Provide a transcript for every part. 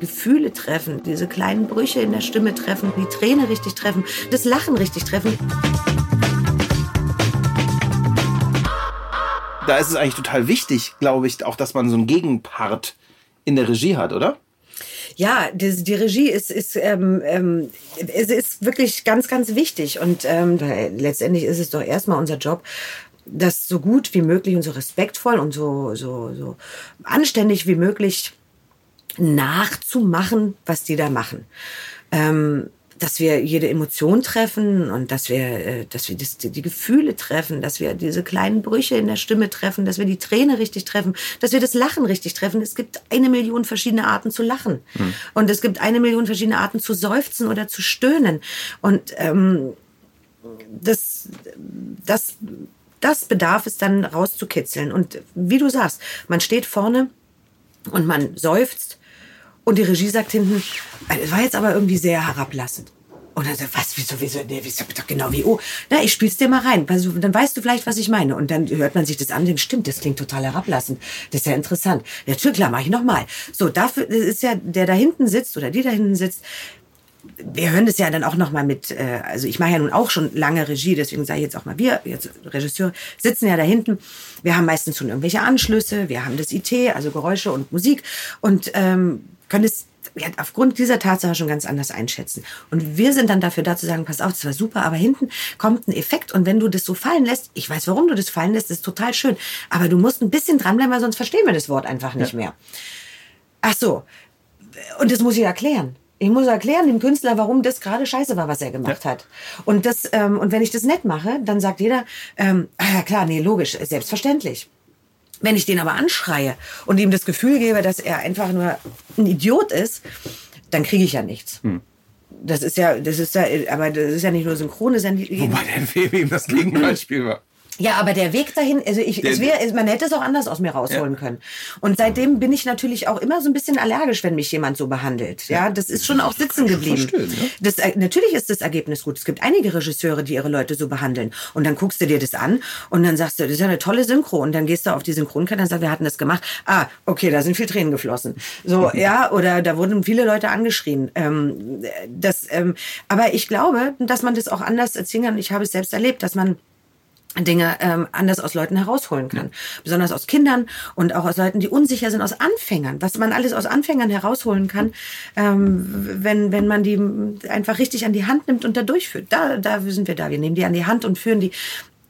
Gefühle treffen, diese kleinen Brüche in der Stimme treffen, die Träne richtig treffen, das Lachen richtig treffen. Da ist es eigentlich total wichtig, glaube ich, auch, dass man so einen Gegenpart in der Regie hat, oder? Ja, die, die Regie ist, ist, ähm, ähm, es ist wirklich ganz, ganz wichtig. Und ähm, letztendlich ist es doch erstmal unser Job, das so gut wie möglich und so respektvoll und so, so, so anständig wie möglich nachzumachen, was die da machen. Ähm, dass wir jede Emotion treffen und dass wir, äh, dass wir die Gefühle treffen, dass wir diese kleinen Brüche in der Stimme treffen, dass wir die Träne richtig treffen, dass wir das Lachen richtig treffen. Es gibt eine Million verschiedene Arten zu lachen hm. und es gibt eine Million verschiedene Arten zu seufzen oder zu stöhnen und ähm, das, das, das bedarf es dann rauszukitzeln. Und wie du sagst, man steht vorne und man seufzt und die Regie sagt hinten, es war jetzt aber irgendwie sehr herablassend. Und dann sagt, was, wieso, wieso, nee, wieso, genau wie, oh, na, ich spiel's dir mal rein. Also, dann weißt du vielleicht, was ich meine. Und dann hört man sich das an, denkt, stimmt, das klingt total herablassend. Das ist ja interessant. Ja, klar, mach ich nochmal. So, dafür ist ja, der da hinten sitzt oder die da hinten sitzt, wir hören das ja dann auch noch mal mit, äh, also ich mache ja nun auch schon lange Regie, deswegen sage ich jetzt auch mal, wir, jetzt Regisseure, sitzen ja da hinten. Wir haben meistens schon irgendwelche Anschlüsse, wir haben das IT, also Geräusche und Musik und ähm, können es ja, aufgrund dieser Tatsache schon ganz anders einschätzen. Und wir sind dann dafür da zu sagen, pass auf, das war super, aber hinten kommt ein Effekt und wenn du das so fallen lässt, ich weiß, warum du das fallen lässt, das ist total schön, aber du musst ein bisschen dranbleiben, weil sonst verstehen wir das Wort einfach nicht ja. mehr. Ach so. Und das muss ich erklären. Ich muss erklären dem Künstler, warum das gerade scheiße war, was er gemacht ja. hat. Und das ähm, und wenn ich das nett mache, dann sagt jeder, ähm, ah ja klar, nee, logisch, selbstverständlich. Wenn ich den aber anschreie und ihm das Gefühl gebe, dass er einfach nur ein Idiot ist, dann kriege ich ja nichts. Hm. Das ist ja, das ist ja, aber das ist ja nicht nur Synchrone, sondern Wobei der Film ihm das Gegenbeispiel war. Ja, aber der Weg dahin, also ich, es wär, man hätte es auch anders aus mir rausholen ja. können. Und seitdem bin ich natürlich auch immer so ein bisschen allergisch, wenn mich jemand so behandelt. Ja, das ist schon auch sitzen geblieben. Das, äh, natürlich ist das Ergebnis gut. Es gibt einige Regisseure, die ihre Leute so behandeln. Und dann guckst du dir das an und dann sagst du, das ist ja eine tolle Synchro. Und dann gehst du auf die Synchronkarte und sagst, wir hatten das gemacht. Ah, okay, da sind viel Tränen geflossen. So, ja, oder da wurden viele Leute angeschrien. Ähm, das, ähm, aber ich glaube, dass man das auch anders erzählen kann. Ich habe es selbst erlebt, dass man Dinge ähm, anders aus Leuten herausholen kann. Ja. Besonders aus Kindern und auch aus Leuten, die unsicher sind, aus Anfängern. Was man alles aus Anfängern herausholen kann, ähm, wenn, wenn man die einfach richtig an die Hand nimmt und da durchführt. Da, da sind wir da. Wir nehmen die an die Hand und führen die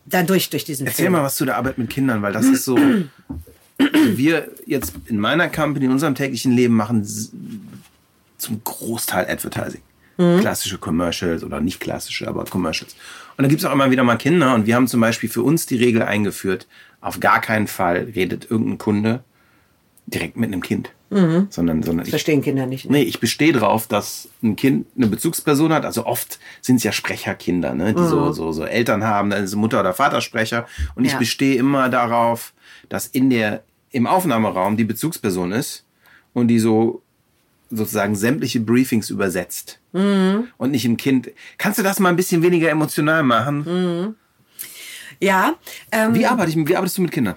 dadurch durch diesen Erzähl Film. mal was zu der Arbeit mit Kindern, weil das ist so... wir jetzt in meiner Company, in unserem täglichen Leben machen zum Großteil Advertising. Mhm. Klassische Commercials oder nicht klassische, aber Commercials. Und da gibt es auch immer wieder mal Kinder. Und wir haben zum Beispiel für uns die Regel eingeführt, auf gar keinen Fall redet irgendein Kunde direkt mit einem Kind. Mhm. Sondern, sondern das verstehen Kinder nicht. Ne? Nee, ich bestehe darauf, dass ein Kind eine Bezugsperson hat. Also oft sind es ja Sprecherkinder, ne? die mhm. so, so, so Eltern haben, dann ist Mutter- oder Vatersprecher. Und ja. ich bestehe immer darauf, dass in der, im Aufnahmeraum die Bezugsperson ist und die so sozusagen sämtliche Briefings übersetzt mhm. und nicht im Kind. Kannst du das mal ein bisschen weniger emotional machen? Mhm. Ja. Ähm, wie, arbeite ich, wie arbeitest du mit Kindern?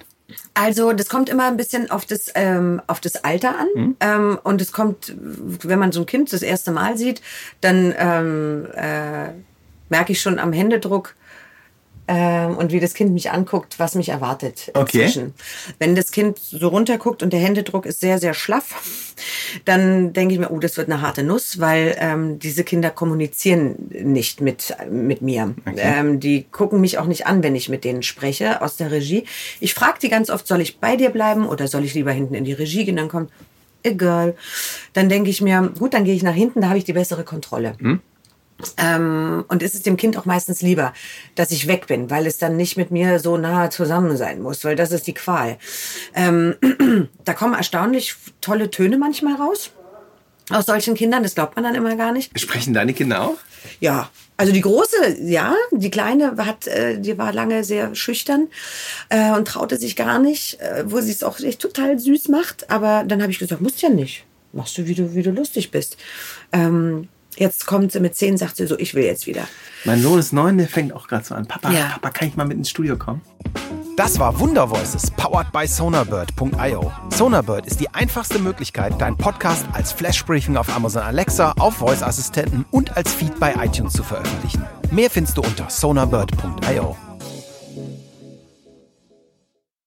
Also das kommt immer ein bisschen auf das, ähm, auf das Alter an. Mhm. Ähm, und es kommt, wenn man so ein Kind das erste Mal sieht, dann ähm, äh, merke ich schon am Händedruck, ähm, und wie das Kind mich anguckt, was mich erwartet. Okay. Wenn das Kind so runterguckt und der Händedruck ist sehr, sehr schlaff, dann denke ich mir, oh, das wird eine harte Nuss, weil ähm, diese Kinder kommunizieren nicht mit, mit mir. Okay. Ähm, die gucken mich auch nicht an, wenn ich mit denen spreche aus der Regie. Ich frage die ganz oft, soll ich bei dir bleiben oder soll ich lieber hinten in die Regie gehen? Dann kommt, egal. Dann denke ich mir, gut, dann gehe ich nach hinten, da habe ich die bessere Kontrolle. Hm? Ähm, und ist es dem Kind auch meistens lieber, dass ich weg bin, weil es dann nicht mit mir so nah zusammen sein muss, weil das ist die Qual. Ähm, da kommen erstaunlich tolle Töne manchmal raus aus solchen Kindern, das glaubt man dann immer gar nicht. Sprechen deine Kinder auch? Ja, also die große, ja, die kleine hat, äh, die war lange sehr schüchtern äh, und traute sich gar nicht, äh, wo sie es auch echt total süß macht. Aber dann habe ich gesagt, musst ja nicht, machst du wie du wie du lustig bist. Ähm, Jetzt kommt sie mit zehn, sagt sie so, ich will jetzt wieder. Mein Sohn ist neun, der fängt auch gerade so an. Papa, ja. Papa, kann ich mal mit ins Studio kommen? Das war Wundervoices, powered by Sonarbird.io. Sonarbird ist die einfachste Möglichkeit, deinen Podcast als Flashbriefing auf Amazon Alexa, auf Voice-Assistenten und als Feed bei iTunes zu veröffentlichen. Mehr findest du unter sonarbird.io.